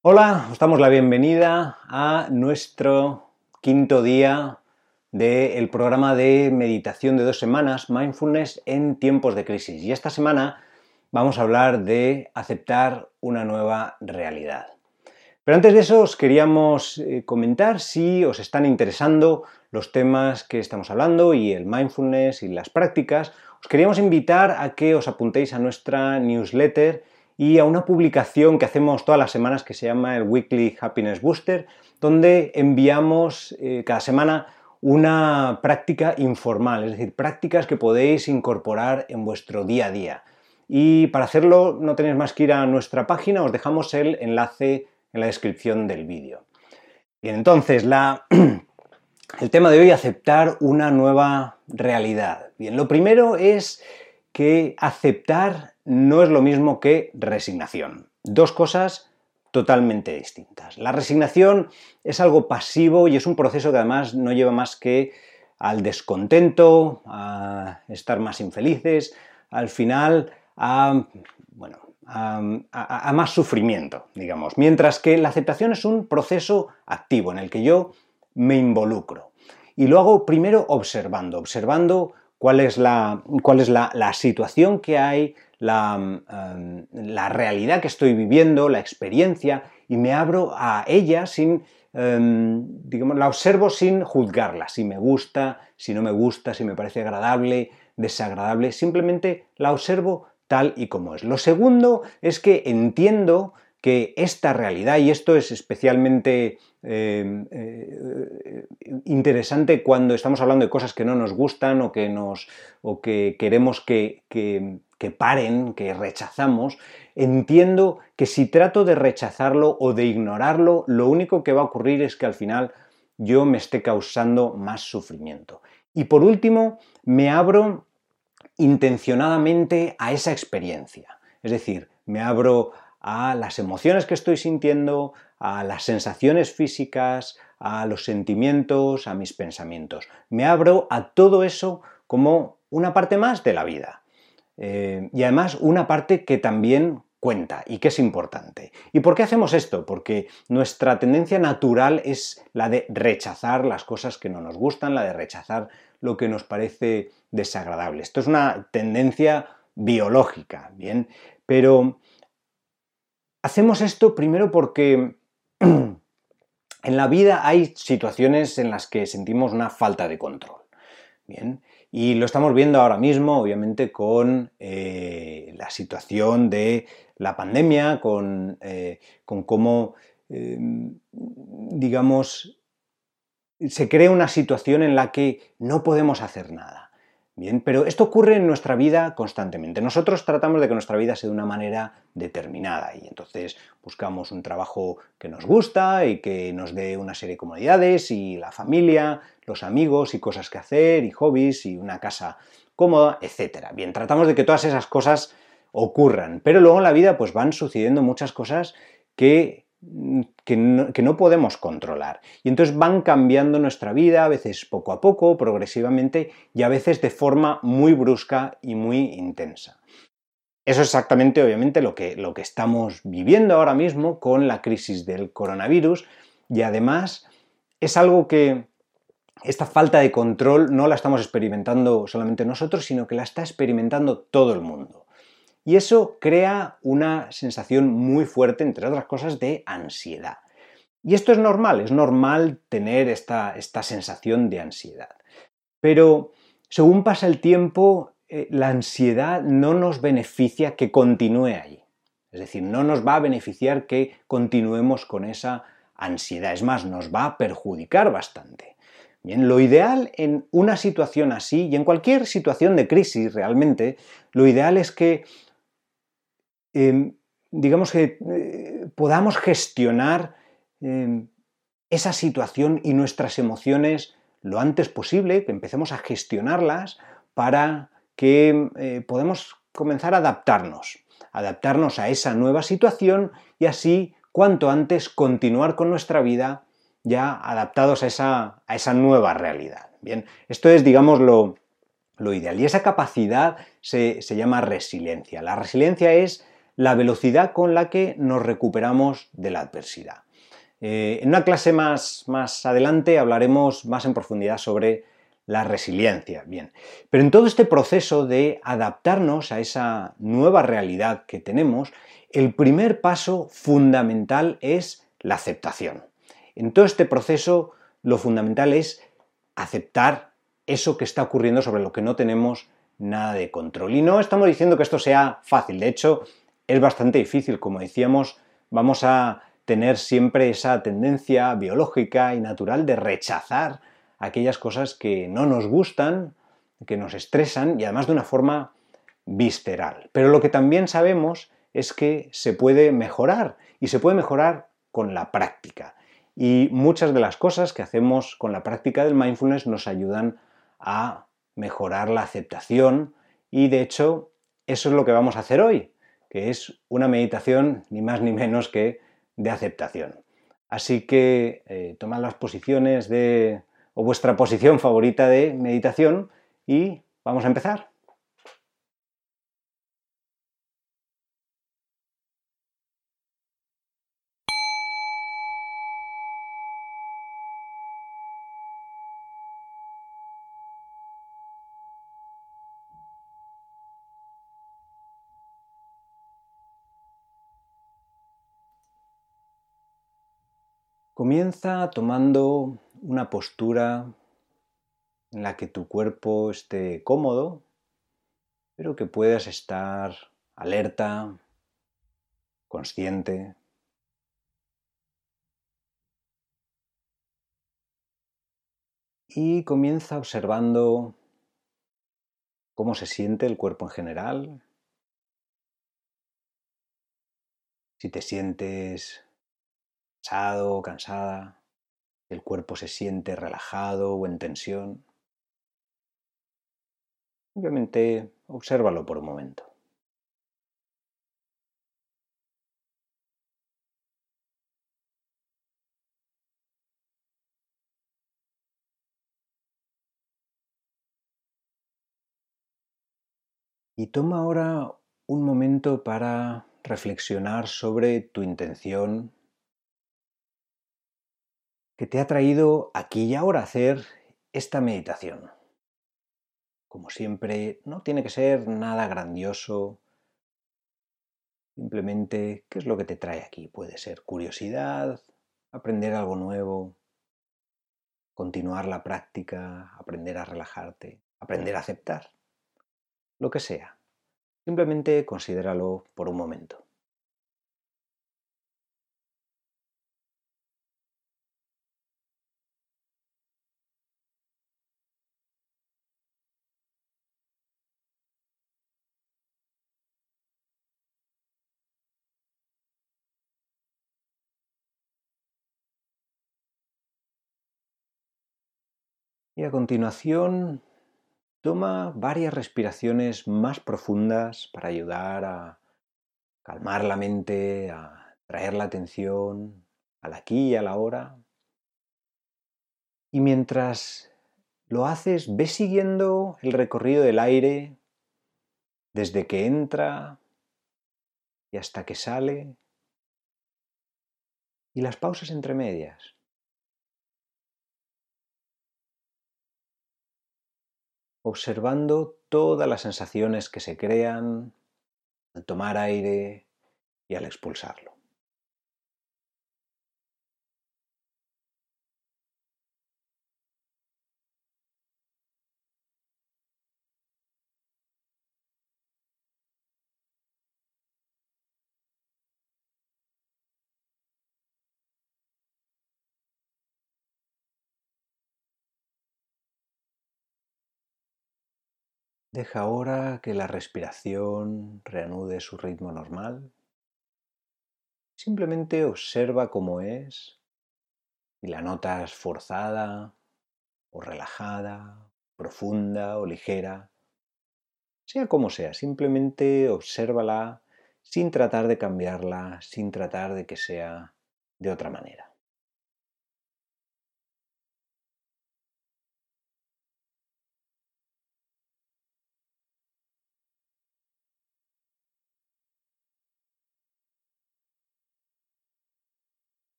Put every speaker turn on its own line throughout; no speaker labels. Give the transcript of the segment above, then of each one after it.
Hola, os damos la bienvenida a nuestro quinto día del programa de meditación de dos semanas, Mindfulness en tiempos de crisis. Y esta semana vamos a hablar de aceptar una nueva realidad. Pero antes de eso os queríamos eh, comentar si os están interesando los temas que estamos hablando y el mindfulness y las prácticas. Os queríamos invitar a que os apuntéis a nuestra newsletter y a una publicación que hacemos todas las semanas que se llama el Weekly Happiness Booster, donde enviamos eh, cada semana una práctica informal, es decir, prácticas que podéis incorporar en vuestro día a día. Y para hacerlo no tenéis más que ir a nuestra página, os dejamos el enlace en la descripción del vídeo. Bien, entonces, la, el tema de hoy, aceptar una nueva realidad. Bien, lo primero es que aceptar no es lo mismo que resignación. Dos cosas totalmente distintas. La resignación es algo pasivo y es un proceso que además no lleva más que al descontento, a estar más infelices, al final a, bueno, a, más sufrimiento, digamos. Mientras que la aceptación es un proceso activo en el que yo me involucro. Y lo hago primero observando, observando cuál es la, cuál es la, situación que hay, em, la, realidad que estoy viviendo, la experiencia, y me abro a ella sin, em, digamos, la observo sin juzgarla, si me gusta, si no me gusta, si me parece agradable, desagradable, simplemente la observo tal y como es. Lo segundo es que entiendo que esta realidad, y esto es especialmente eh, eh, interesante cuando estamos hablando de cosas que no nos gustan o que, nos, o que queremos que, que, que paren, que rechazamos, entiendo que si trato de rechazarlo o de ignorarlo, lo único que va a ocurrir es que al final yo me esté causando más sufrimiento. Y por último, me abro intencionadamente a esa experiencia. Es decir, me abro a las emociones que estoy sintiendo, a las sensaciones físicas, a los sentimientos, a mis pensamientos. Me abro a todo eso como una parte más de la vida. Eh, y además una parte que también cuenta y que es importante. ¿Y por qué hacemos esto? Porque nuestra tendencia natural es la de rechazar las cosas que no nos gustan, la de rechazar lo que nos parece desagradable. Esto es una tendencia biológica, ¿bien? Pero hacemos esto primero porque en la vida hay situaciones en las que sentimos una falta de control. Bien, y lo estamos viendo ahora mismo, obviamente, con eh, la situación de la pandemia, con, eh, cómo, em, digamos, se crea una situación en la que no podemos hacer nada. Bien, pero esto ocurre en nuestra vida constantemente. Nosotros tratamos de que nuestra vida sea de una manera determinada y entonces buscamos un trabajo que nos gusta y que nos dé una serie de comodidades y la familia, los amigos y cosas que hacer y hobbies y una casa cómoda, etc. Bien, tratamos de que todas esas cosas ocurran, pero luego en la vida pues van sucediendo muchas cosas que que no, podemos controlar. Y entonces van cambiando nuestra vida, a veces poco a poco, progresivamente, y a veces de forma muy brusca y muy intensa. Eso es exactamente, obviamente, lo que, lo que estamos viviendo ahora mismo con la crisis del coronavirus, y además es algo que esta falta de control no la estamos experimentando solamente nosotros, sino que la está experimentando todo el mundo. Y eso crea una sensación muy fuerte, entre otras cosas, de ansiedad. Y esto es normal, es normal tener esta, esta sensación de ansiedad. Pero según pasa el tiempo, eh, la ansiedad no nos beneficia que continúe ahí. Es decir, no nos va a beneficiar que continuemos con esa ansiedad. Es más, nos va a perjudicar bastante. Bien, lo ideal en una situación así y en cualquier situación de crisis realmente, lo ideal es que Em, digamos que eh, podamos gestionar em, esa situación y nuestras emociones lo antes posible, que empecemos a gestionarlas para que eh, podamos comenzar a adaptarnos, adaptarnos a esa nueva situación y así cuanto antes continuar con nuestra vida ya adaptados a esa, a esa nueva realidad. Bien, esto es, digamos, lo, ideal. Y esa capacidad se, se llama resiliencia. La resiliencia es la velocidad con la que nos recuperamos de la adversidad. Eh, en una clase más, más adelante hablaremos más en profundidad sobre la resiliencia. Bien, pero en todo este proceso de adaptarnos a esa nueva realidad que tenemos, el primer paso fundamental es la aceptación. En todo este proceso, lo fundamental es aceptar eso que está ocurriendo sobre lo que no tenemos nada de control. Y no estamos diciendo que esto sea fácil, de hecho, es bastante difícil. Como decíamos, vamos a tener siempre esa tendencia biológica y natural de rechazar aquellas cosas que no nos gustan, que nos estresan y además de una forma visceral. Pero lo que también sabemos es que se puede mejorar y se puede mejorar con la práctica. Y muchas de las cosas que hacemos con la práctica del mindfulness nos ayudan a mejorar la aceptación y de hecho eso es lo que vamos a hacer hoy, que es una meditación ni más ni menos que de aceptación. Así que eh, tomad las posiciones de o vuestra posición favorita de meditación y vamos a empezar. Comienza tomando una postura en la que tu cuerpo esté cómodo, pero que puedas estar alerta, consciente. Y comienza observando cómo se siente el cuerpo en general. Si te sientes cansado o cansada, el cuerpo se siente relajado o en tensión. Simplemente obsérvalo por un momento. Y toma ahora un momento para reflexionar sobre tu intención que te ha traído aquí y ahora a hacer esta meditación. Como siempre, no tiene que ser nada grandioso, simplemente qué es lo que te trae aquí. Puede ser curiosidad, aprender algo nuevo, continuar la práctica, aprender a relajarte, aprender a aceptar, lo que sea. Simplemente considéralo por un momento. Y a continuación, toma varias respiraciones más profundas para ayudar a calmar la mente, a traer la atención al aquí y a la hora. Y mientras lo haces, ve siguiendo el recorrido del aire desde que entra y hasta que sale y las pausas entre medias. Observando todas las sensaciones que se crean al tomar aire y al expulsarlo. Deja ahora que la respiración reanude su ritmo normal. Simplemente observa cómo es y la notas forzada o relajada, profunda o ligera. Sea como sea, simplemente obsérvala sin tratar de cambiarla, sin tratar de que sea de otra manera.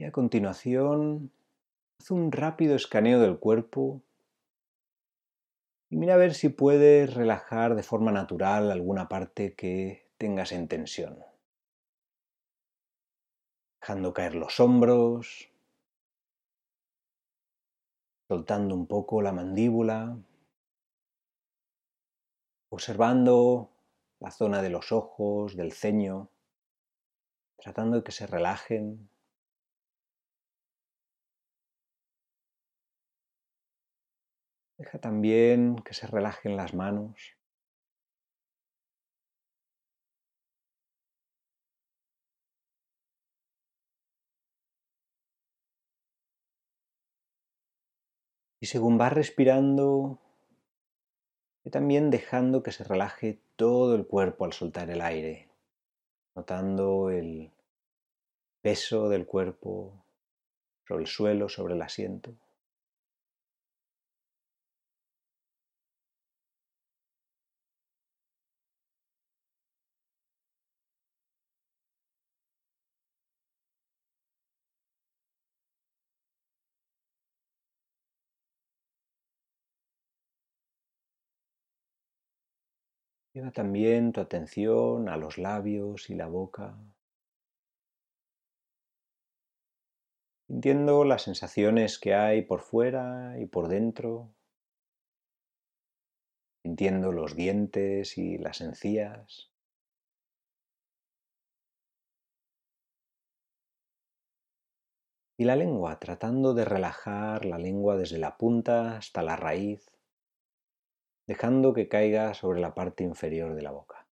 Y a continuación, haz un rápido escaneo del cuerpo y mira a ver si puedes relajar de forma natural alguna parte que tengas en tensión. Dejando caer los hombros, soltando un poco la mandíbula, observando la zona de los ojos, del ceño, tratando de que se relajen. Deja también que se relajen las manos. Y según vas respirando, y también dejando que se relaje todo el cuerpo al soltar el aire, notando el peso del cuerpo sobre el suelo, sobre el asiento. Lleva también tu atención a los labios y la boca, sintiendo las sensaciones que hay por fuera y por dentro, sintiendo los dientes y las encías. Y la lengua, tratando de relajar la lengua desde la punta hasta la raíz dejando que caiga sobre la parte inferior de la boca.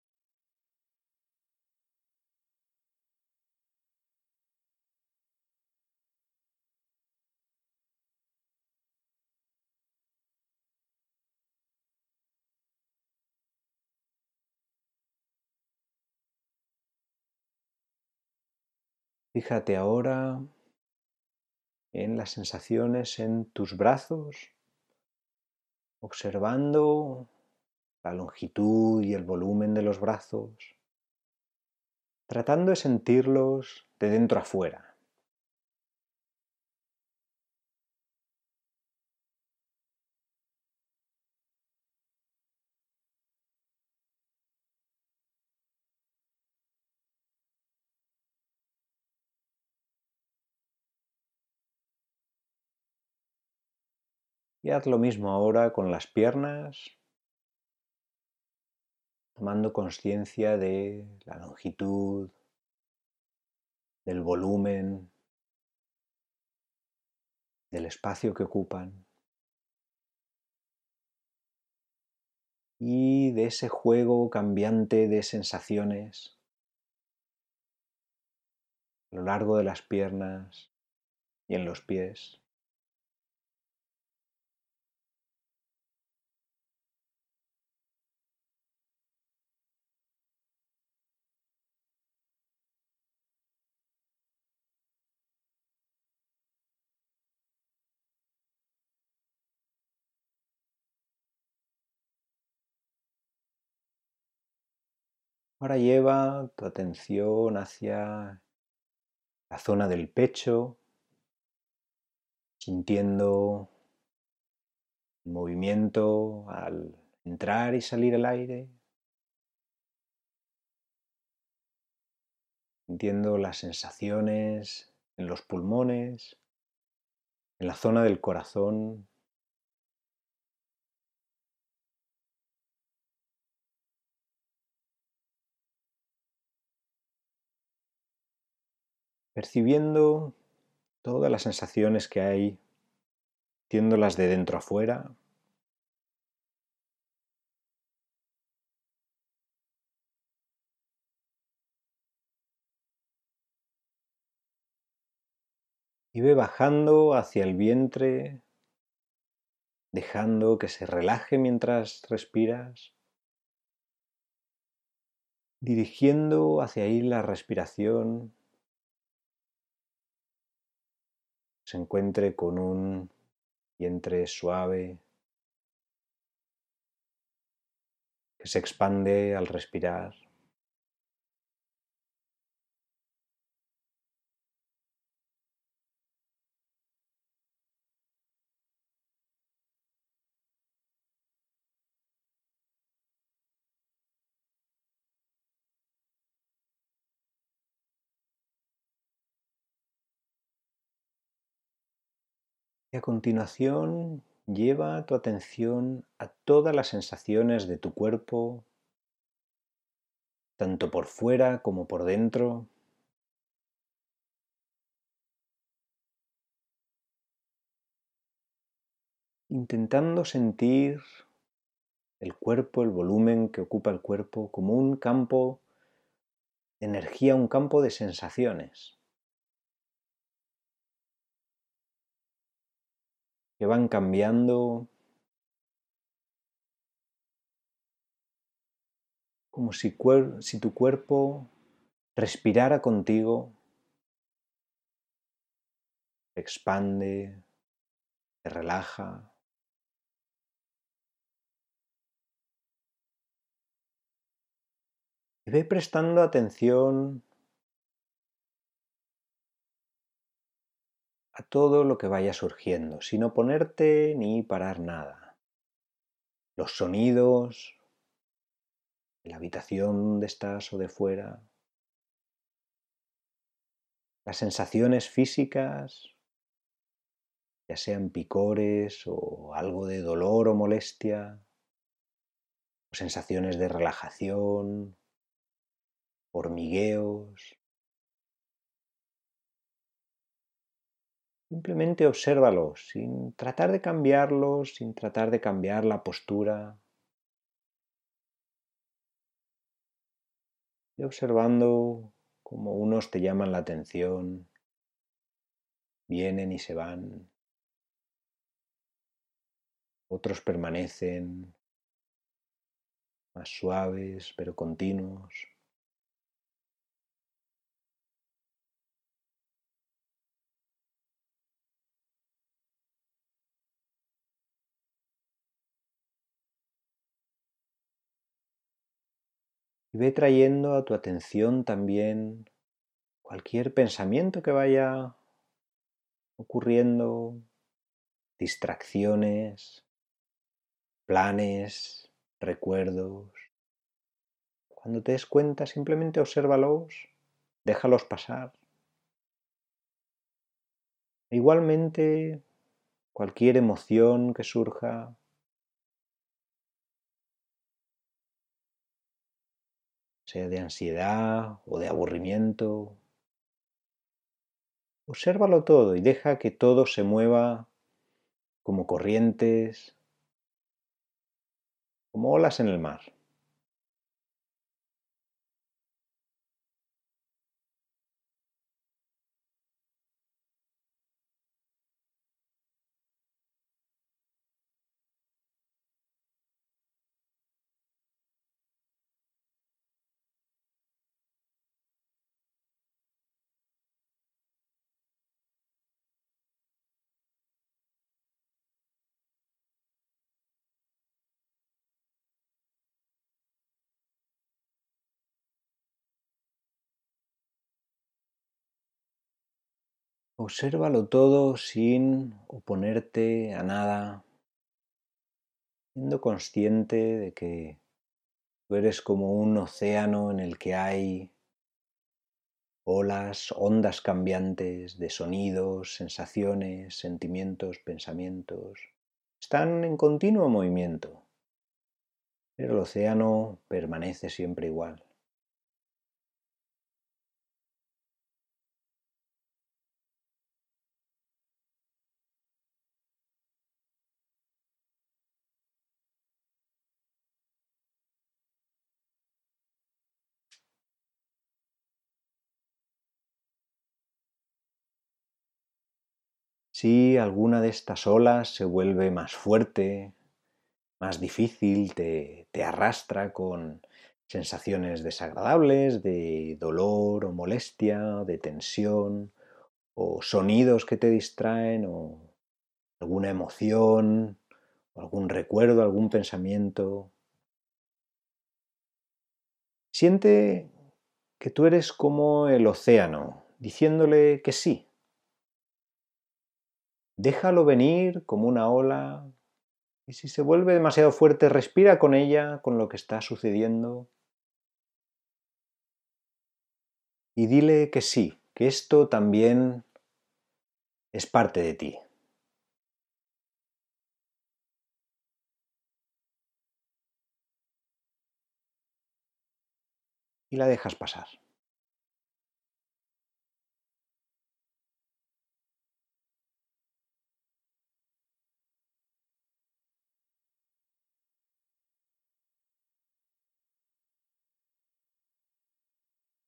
Fíjate ahora en las sensaciones en tus brazos observando la longitud y el volumen de los brazos, tratando de sentirlos de dentro a fuera. Y haz lo mismo ahora con las piernas, tomando conciencia de la longitud, del volumen, del espacio que ocupan. Y de ese juego cambiante de sensaciones. A lo largo de las piernas y en los pies. Ahora lleva tu atención hacia la zona del pecho, sintiendo el movimiento al entrar y salir el aire, sintiendo las sensaciones en los pulmones, en la zona del corazón percibiendo todas las sensaciones que hay, viéndolas de dentro a fuera. Y ve bajando hacia el vientre, dejando que se relaje mientras respiras, dirigiendo hacia ahí la respiración se encuentre con un vientre suave que se expande al respirar. Y a continuación lleva tu atención a todas las sensaciones de tu cuerpo, tanto por fuera como por dentro. Intentando sentir el cuerpo, el volumen que ocupa el cuerpo como un campo de energía, un campo de sensaciones. Que van cambiando como si, si, tu cuerpo respirara contigo, se expande, se relaja. Y ve prestando atención a todo lo que vaya surgiendo, sin oponerte ni parar nada. Los sonidos la habitación donde estás o de fuera, las sensaciones físicas, ya sean picores o algo de dolor o molestia, o sensaciones de relajación, hormigueos, Simplemente obsérvalos sin tratar de cambiarlos, sin tratar de cambiar la postura. Y observando cómo unos te llaman la atención, vienen y se van, otros permanecen más suaves pero continuos. Y ve trayendo a tu atención también cualquier pensamiento que vaya ocurriendo, distracciones, planes, recuerdos. Cuando te des cuenta, simplemente obsérvalos, déjalos pasar. Igualmente, cualquier emoción que surja, sea de ansiedad o de aburrimiento. Obsérvalo todo y deja que todo se mueva como corrientes, como olas en el mar. Obsérvalo todo sin oponerte a nada, siendo consciente de que tú eres como un océano en el que hay olas, ondas cambiantes de sonidos, sensaciones, sentimientos, pensamientos. Están en continuo movimiento, pero el océano permanece siempre igual. Si alguna de estas olas se vuelve más fuerte, más difícil, te, arrastra con sensaciones desagradables de dolor o molestia, de tensión, o sonidos que te distraen, o alguna emoción, o algún recuerdo, algún pensamiento. Siente que tú eres como el océano, diciéndole que sí, Déjalo venir como una ola y si se vuelve demasiado fuerte, respira con ella, con lo que está sucediendo. Y dile que sí, que esto también es parte de ti. Y la dejas pasar.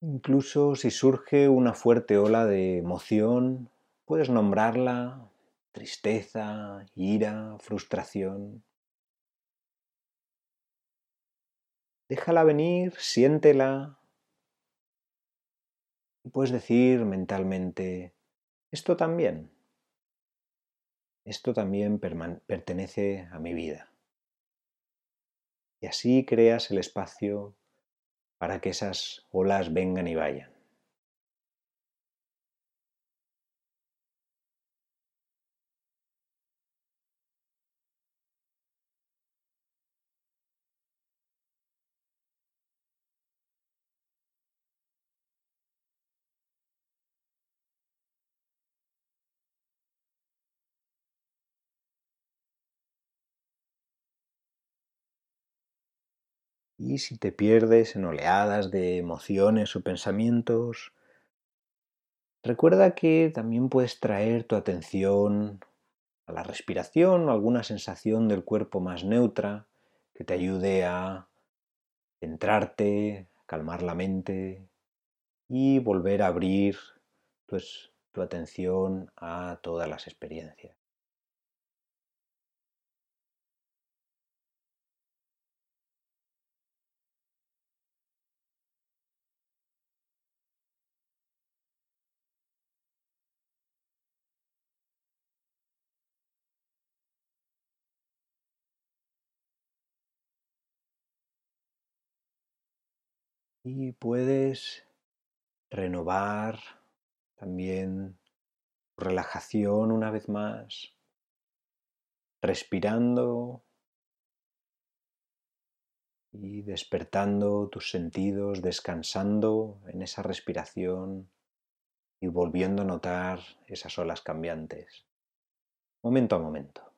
Incluso si surge una fuerte ola de emoción, puedes nombrarla tristeza, ira, frustración. Déjala venir, siéntela. Y puedes decir mentalmente, esto también, esto también pertenece a mi vida. Y así creas el espacio para que esas olas vengan y vayan. Y si te pierdes en oleadas de emociones o pensamientos, recuerda que también puedes traer tu atención a la respiración o alguna sensación del cuerpo más neutra que te ayude a centrarte, calmar la mente y volver a abrir pues, tu atención a todas las experiencias. Y puedes renovar también relajación una vez más, respirando y despertando tus sentidos, descansando en esa respiración y volviendo a notar esas olas cambiantes, momento a momento.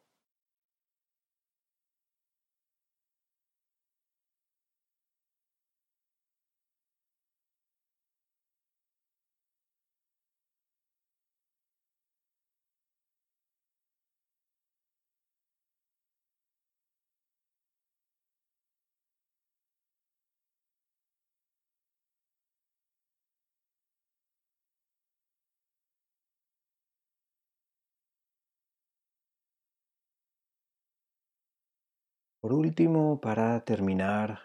Por último, para terminar,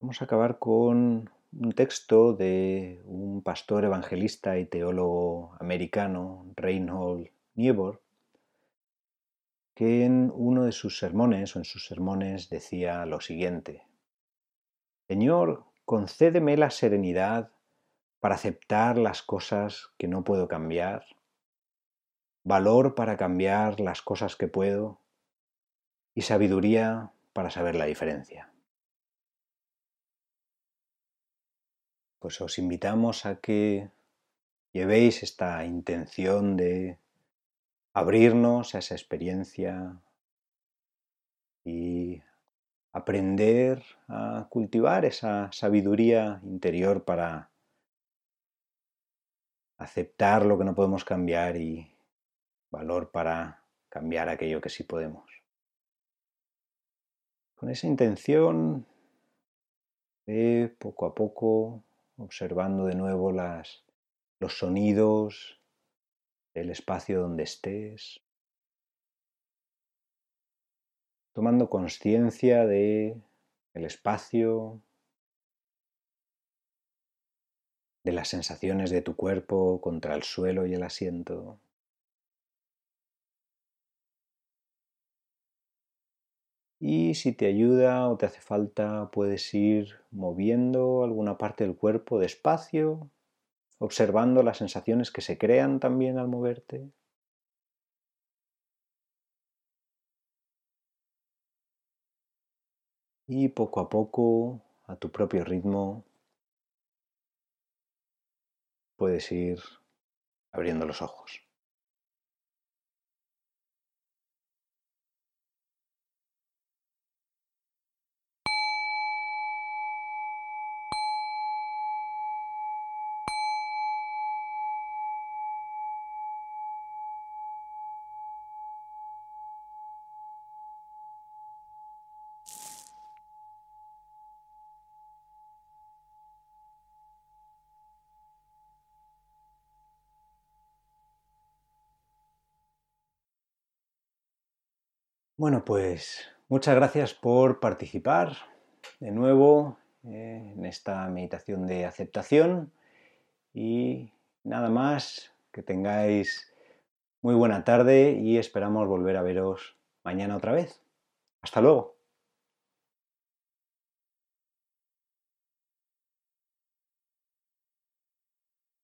vamos a acabar con un texto de un pastor evangelista y teólogo americano, Reinhold Niebuhr, que en uno de sus sermones o en sus sermones decía lo siguiente: Señor, concédeme la serenidad para aceptar las cosas que no puedo cambiar, valor para cambiar las cosas que puedo y sabiduría para saber la diferencia. Pues os invitamos a que llevéis esta intención de abrirnos a esa experiencia y aprender a cultivar esa sabiduría interior para aceptar lo que no podemos cambiar y valor para cambiar aquello que sí podemos. Con esa intención ve poco a poco observando de nuevo las, los sonidos del espacio donde estés, tomando conciencia de el espacio, de las sensaciones de tu cuerpo contra el suelo y el asiento. Y si te ayuda o te hace falta, puedes ir moviendo alguna parte del cuerpo despacio, observando las sensaciones que se crean también al moverte. Y poco a poco, a tu propio ritmo, puedes ir abriendo los ojos. Bueno, pues muchas gracias por participar de nuevo eh, en esta meditación de aceptación y nada más, que tengáis muy buena tarde y esperamos volver a veros mañana otra vez. Hasta luego.